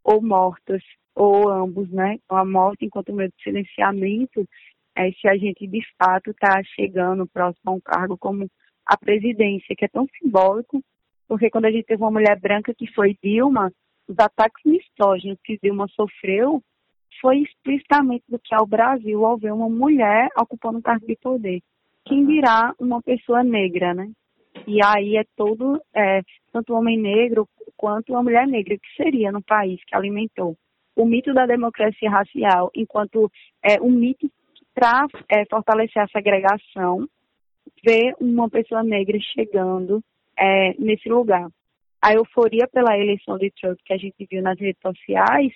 ou mortas, ou ambos, né? Então, a morte enquanto meio de silenciamento, é, se a gente de fato está chegando próximo a um cargo como a presidência, que é tão simbólico, porque quando a gente teve uma mulher branca que foi Dilma, os ataques misóginos que Dilma sofreu foi explicitamente do que ao Brasil ao ver uma mulher ocupando um cargo de poder. Quem dirá uma pessoa negra, né? E aí é todo, é, tanto o homem negro quanto uma mulher negra, que seria no país que alimentou o mito da democracia racial, enquanto é, um mito para é, fortalecer a segregação, ver uma pessoa negra chegando é, nesse lugar. A euforia pela eleição de Trump que a gente viu nas redes sociais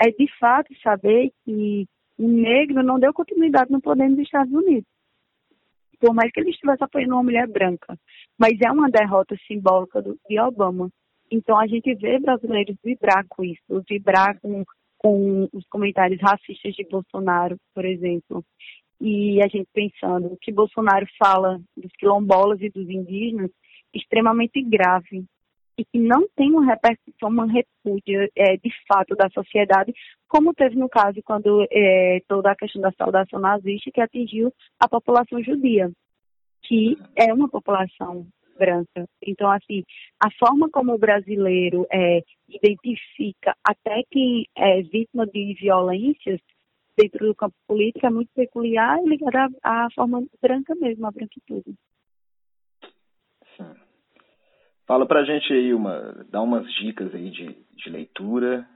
é de fato saber que o negro não deu continuidade no poder nos Estados Unidos. Por mais que ele estivesse apoiando uma mulher branca. Mas é uma derrota simbólica do, de Obama. Então a gente vê brasileiros vibrar com isso, vibrar com, com os comentários racistas de Bolsonaro, por exemplo. E a gente pensando o que Bolsonaro fala dos quilombolas e dos indígenas extremamente grave e que não tem uma repercussão, uma repúdia é, de fato da sociedade, como teve no caso quando é, toda a questão da saudação nazista que atingiu a população judia, que é uma população branca. Então, assim, a forma como o brasileiro é, identifica até quem é vítima de violências dentro do campo político é muito peculiar e ligada à, à forma branca mesmo, à branquitude. Fala pra gente aí uma, dá umas dicas aí de, de leitura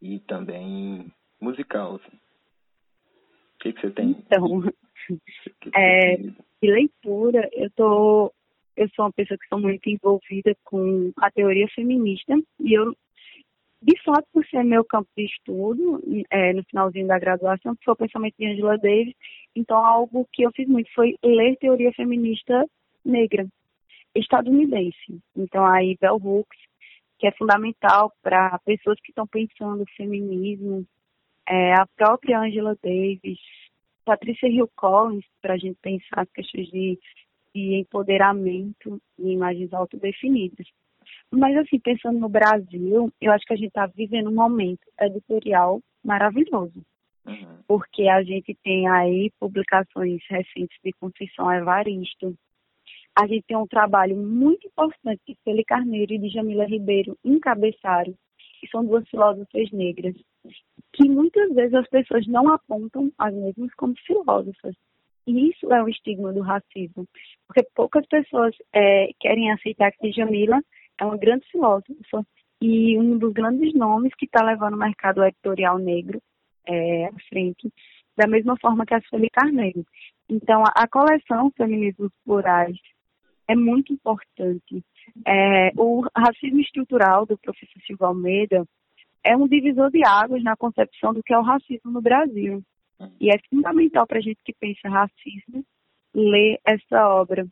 e também musical. Assim. O que, que você tem? Então, que que é, de leitura, eu tô, eu sou uma pessoa que estou muito envolvida com a teoria feminista e eu, de fato, por ser meu campo de estudo, é, no finalzinho da graduação, que foi o pensamento de Angela Davis, então algo que eu fiz muito foi ler teoria feminista negra estadunidense. Então, aí, Bell Hooks, que é fundamental para pessoas que estão pensando feminismo, é, a própria Angela Davis, Patrícia Hill Collins, para a gente pensar as questões de, de empoderamento e imagens autodefinidas. Mas, assim, pensando no Brasil, eu acho que a gente está vivendo um momento editorial maravilhoso. Uhum. Porque a gente tem aí publicações recentes de Conceição Evaristo, a gente tem um trabalho muito importante de Celi Carneiro e de Jamila Ribeiro encabeçaram, que são duas filósofas negras, que muitas vezes as pessoas não apontam as mesmas como filósofas. E isso é um estigma do racismo, porque poucas pessoas é, querem aceitar que Jamila é uma grande filósofa e um dos grandes nomes que está levando o mercado editorial negro é, à frente, da mesma forma que a Sueli Carneiro. Então, a, a coleção Feminismos Plurais é muito importante. É, o racismo estrutural do professor Silva Almeida é um divisor de águas na concepção do que é o racismo no Brasil. E é fundamental para a gente que pensa racismo ler essa obra,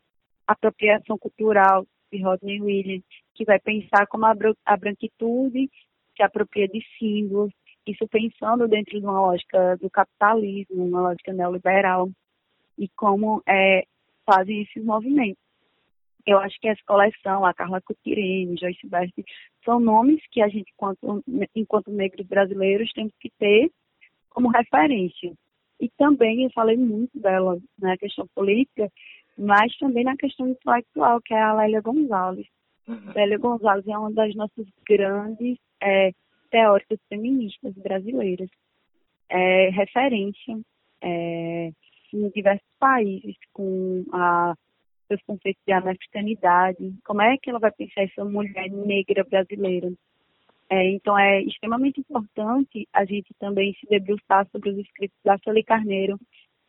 Apropriação Cultural, de Rodney Williams, que vai pensar como a branquitude se apropria de símbolos, isso pensando dentro de uma lógica do capitalismo, uma lógica neoliberal, e como é, fazem esses movimentos. Eu acho que essa coleção, a Carla Cutirene, Joyce Best, são nomes que a gente, enquanto, enquanto negros brasileiros, temos que ter como referência. E também eu falei muito dela na questão política, mas também na questão intelectual, que é a Lélia Gonzalez. Uhum. Lélia Gonzalez é uma das nossas grandes é, teóricas feministas brasileiras. É referência é, em diversos países com a, seus conceitos de americanidade. Como é que ela vai pensar essa mulher negra brasileira? É, então é extremamente importante a gente também se debruçar sobre os escritos da Sueli Carneiro,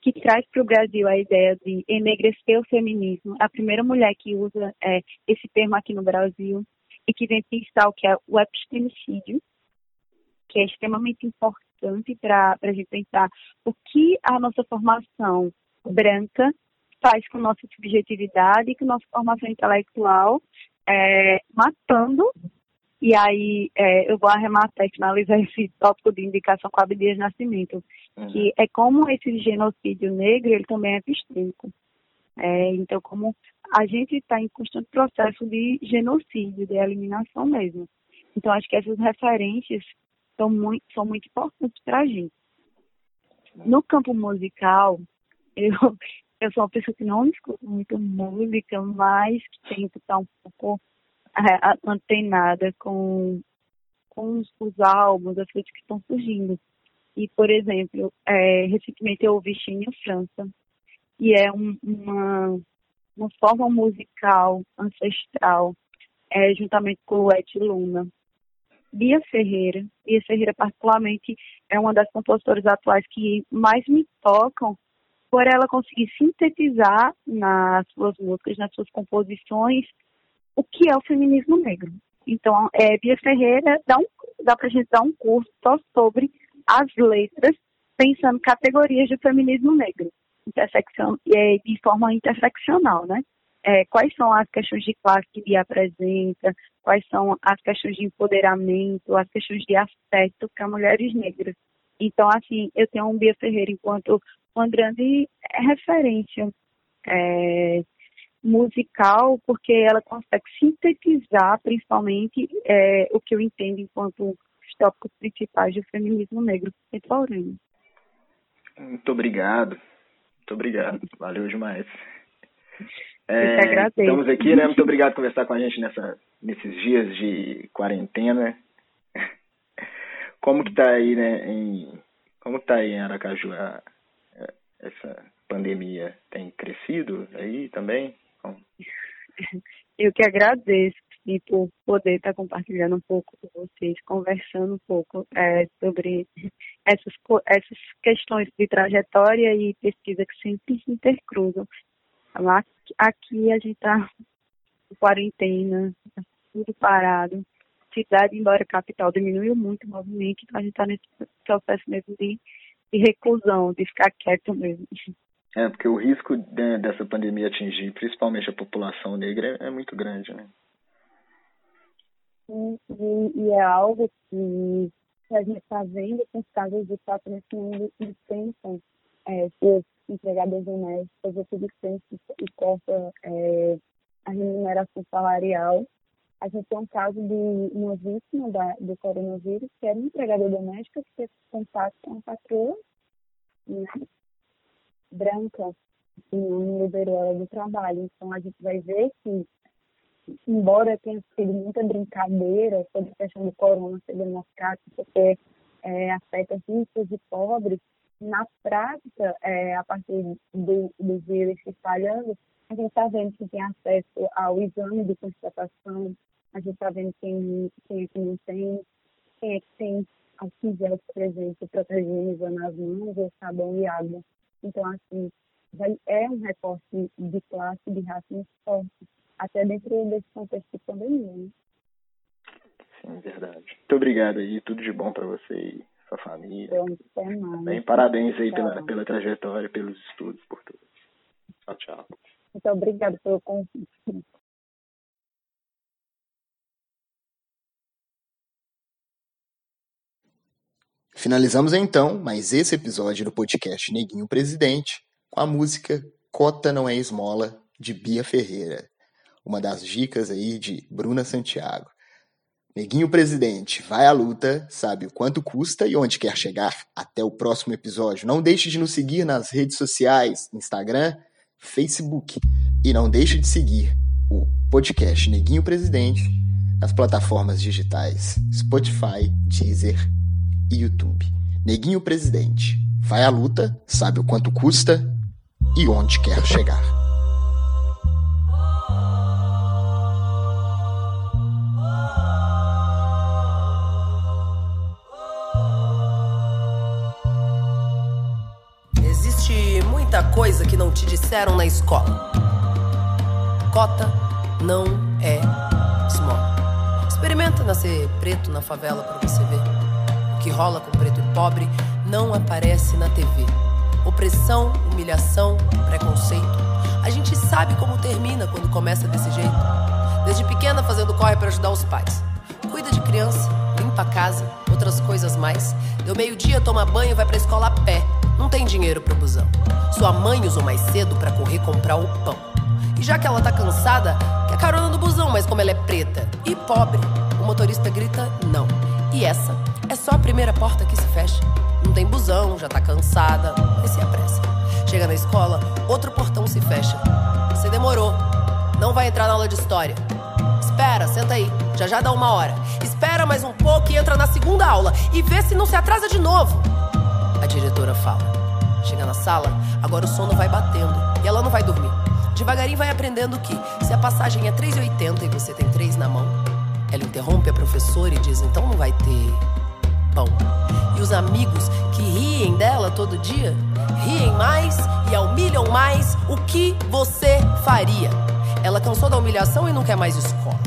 que traz para o Brasil a ideia de enegrecer o feminismo. A primeira mulher que usa é, esse termo aqui no Brasil e que vem pensar o que é o epistemicídio, que é extremamente importante para a gente pensar o que a nossa formação branca faz com nossa subjetividade e com nossa formação intelectual, é, matando. E aí é, eu vou arrematar e finalizar esse tópico de indicação com a Abdias Nascimento, uhum. que é como esse genocídio negro ele também é epistêmico. É, então, como a gente está em constante processo de genocídio, de eliminação mesmo. Então, acho que essas referências são muito, são muito importantes para a gente. No campo musical, eu, eu sou uma pessoa que não escuta muito música, mas que tento estar um pouco é, antenada com, com os, os, álbuns, as coisas que estão surgindo. E, por exemplo, é, recentemente eu ouvi Chine França, e é um, uma, uma forma musical ancestral, é, juntamente com o Et Luna. Bia Ferreira. Bia Ferreira, particularmente, é uma das compositoras atuais que mais me tocam por ela conseguir sintetizar nas suas músicas, nas suas composições, o que é o feminismo negro. Então, é, Bia Ferreira dá, um, dá pra gente dar um curso só sobre as letras, pensando categorias de feminismo negro, intersecção, é, de forma interseccional, né? é, quais são as questões de classe que Bia apresenta, quais são as questões de empoderamento, as questões de afeto para mulheres negras. Então, assim, eu tenho um Bia Ferreira enquanto uma grande referência é, musical, porque ela consegue sintetizar, principalmente, é, o que eu entendo enquanto os tópicos principais do feminismo negro contemporâneo. Muito obrigado. Muito obrigado. Valeu demais. É, estamos aqui, né? Muito obrigado por conversar com a gente nessa, nesses dias de quarentena. Como que tá aí, né? Em, como tá aí em Aracaju a, a, essa pandemia? Tem crescido aí também? Como? Eu que agradeço e por poder estar compartilhando um pouco com vocês, conversando um pouco é, sobre essas, essas questões de trajetória e pesquisa que sempre se intercruzam. Lá, aqui a gente está em quarentena, tá tudo parado. Cidade, embora capital, diminuiu muito o movimento, então a gente está nesse processo mesmo de, de reclusão, de ficar quieto mesmo. É, porque o risco de, dessa pandemia atingir principalmente a população negra é, é muito grande, né? E, e, é algo que, a gente está vendo com os casos de patrocínio que pensam é, se empregadas domésticas, o subsistente e corta é, a remuneração salarial. A gente tem um caso de uma vítima da, do coronavírus, que era uma empregada doméstica que teve contato com a patroa né, branca, e não liberou ela do trabalho. Então, a gente vai ver que, embora tenha sido muita brincadeira sobre a questão do corona ser democrático, porque é, afeta ricos e pobres, na prática, é, a partir do, do vírus se espalhando, a gente está vendo que tem acesso ao exame de constatação, a gente está vendo quem, quem é que não tem, quem é que tem álcool gel, exemplo, protegendo as mãos, ou sabão e água. Então, assim, é um recorte de classe, de raça muito forte, até dentro desse contexto de pandemia. Né? Sim, verdade. Muito obrigado aí, tudo de bom para você e sua família. Bem, parabéns aí pela, pela trajetória, pelos estudos, por tudo. Tchau, tchau. Muito obrigada pelo convite. Finalizamos então mais esse episódio do podcast Neguinho Presidente com a música Cota Não É Esmola, de Bia Ferreira. Uma das dicas aí de Bruna Santiago. Neguinho Presidente, vai à luta, sabe o quanto custa e onde quer chegar. Até o próximo episódio. Não deixe de nos seguir nas redes sociais, Instagram, Facebook. E não deixe de seguir o podcast Neguinho Presidente nas plataformas digitais Spotify, Deezer e YouTube. Neguinho Presidente, vai à luta, sabe o quanto custa e onde quer chegar. Existe muita coisa que não te disseram na escola. Cota não é esmola. Experimenta nascer preto na favela para você ver. Que rola com preto e pobre não aparece na TV. Opressão, humilhação, preconceito. A gente sabe como termina quando começa desse jeito. Desde pequena fazendo corre para ajudar os pais. Cuida de criança, limpa a casa, outras coisas mais. Deu meio-dia, toma banho, vai pra escola a pé. Não tem dinheiro pro busão. Sua mãe usou mais cedo para correr comprar o pão. E já que ela tá cansada, quer carona no busão, mas como ela é preta e pobre, o motorista grita não. E essa é só a primeira porta que se fecha. Não tem busão, já tá cansada, mas se apressa. Chega na escola, outro portão se fecha. Você demorou. Não vai entrar na aula de história. Espera, senta aí. Já já dá uma hora. Espera mais um pouco e entra na segunda aula. E vê se não se atrasa de novo. A diretora fala. Chega na sala, agora o sono vai batendo. E ela não vai dormir. Devagarinho vai aprendendo que se a passagem é 3,80 e você tem 3 na mão, ela interrompe a professora e diz: então não vai ter pão. E os amigos que riem dela todo dia, riem mais e a humilham mais, o que você faria? Ela cansou da humilhação e não quer mais escola.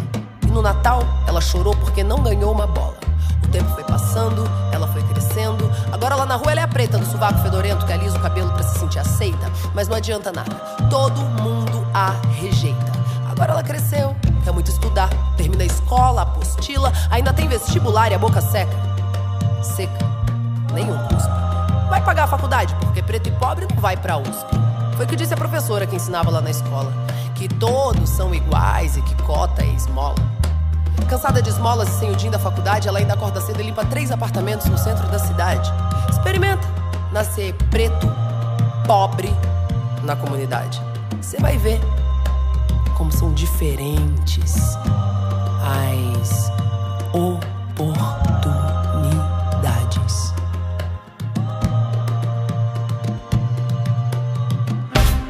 E no Natal, ela chorou porque não ganhou uma bola. O tempo foi passando, ela foi crescendo. Agora lá na rua ela é preta do sovaco fedorento que alisa o cabelo para se sentir aceita. Mas não adianta nada, todo mundo a rejeita. Agora ela cresceu, quer muito estudar. Termina a escola, apostila, ainda tem vestibular e a boca seca. Seca, nenhum cuspe. Vai pagar a faculdade, porque preto e pobre não vai pra USP. Foi o que disse a professora que ensinava lá na escola. Que todos são iguais e que cota é esmola. Cansada de esmolas e sem o din da faculdade, ela ainda acorda cedo e limpa três apartamentos no centro da cidade. Experimenta nascer preto, pobre na comunidade. Você vai ver como são diferentes as oportunidades.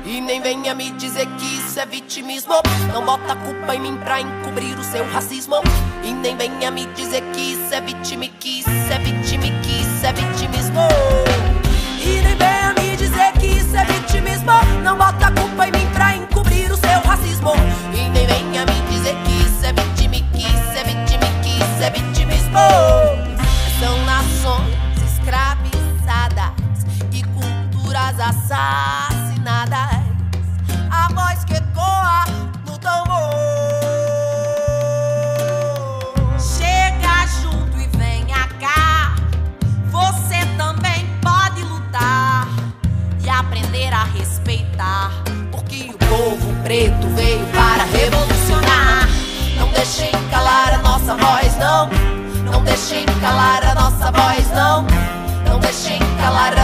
E nem venha me dizer que isso é vitimismo. Não bota a culpa em mim pra encobrir o seu racismo. E nem venha me dizer que isso é vitime, que isso é vitime, que isso é vitimismo. E nem venha me dizer que isso é vitimismo. Não bota a culpa em mim racismo. E nem venha me dizer que isso é vitime, que isso é vitime, que isso é vitimismo. São nações escravizadas e culturas assassinadas. Deixem calar a nossa voz, não. Não deixem calar a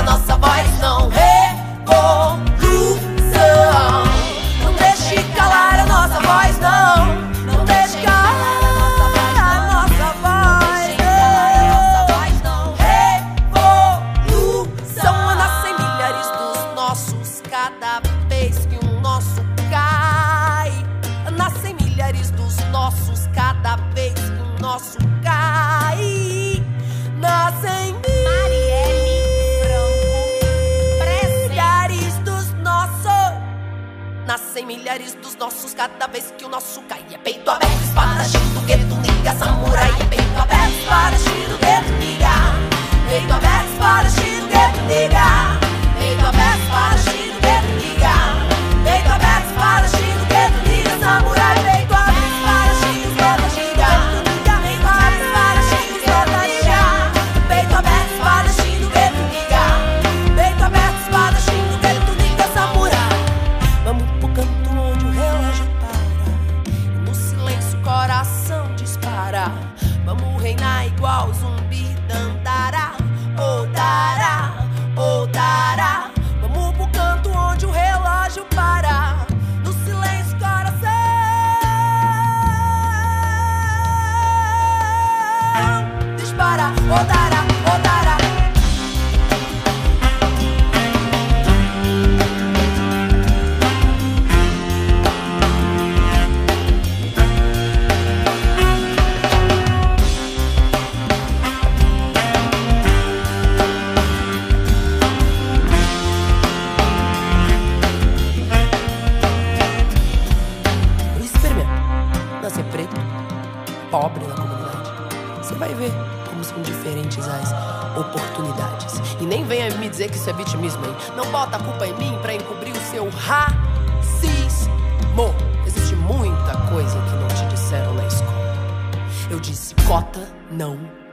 nem venha me dizer que isso é vitimismo, hein? Não bota a culpa em mim para encobrir o seu racismo. Existe muita coisa que não te disseram na escola. Eu disse cota, não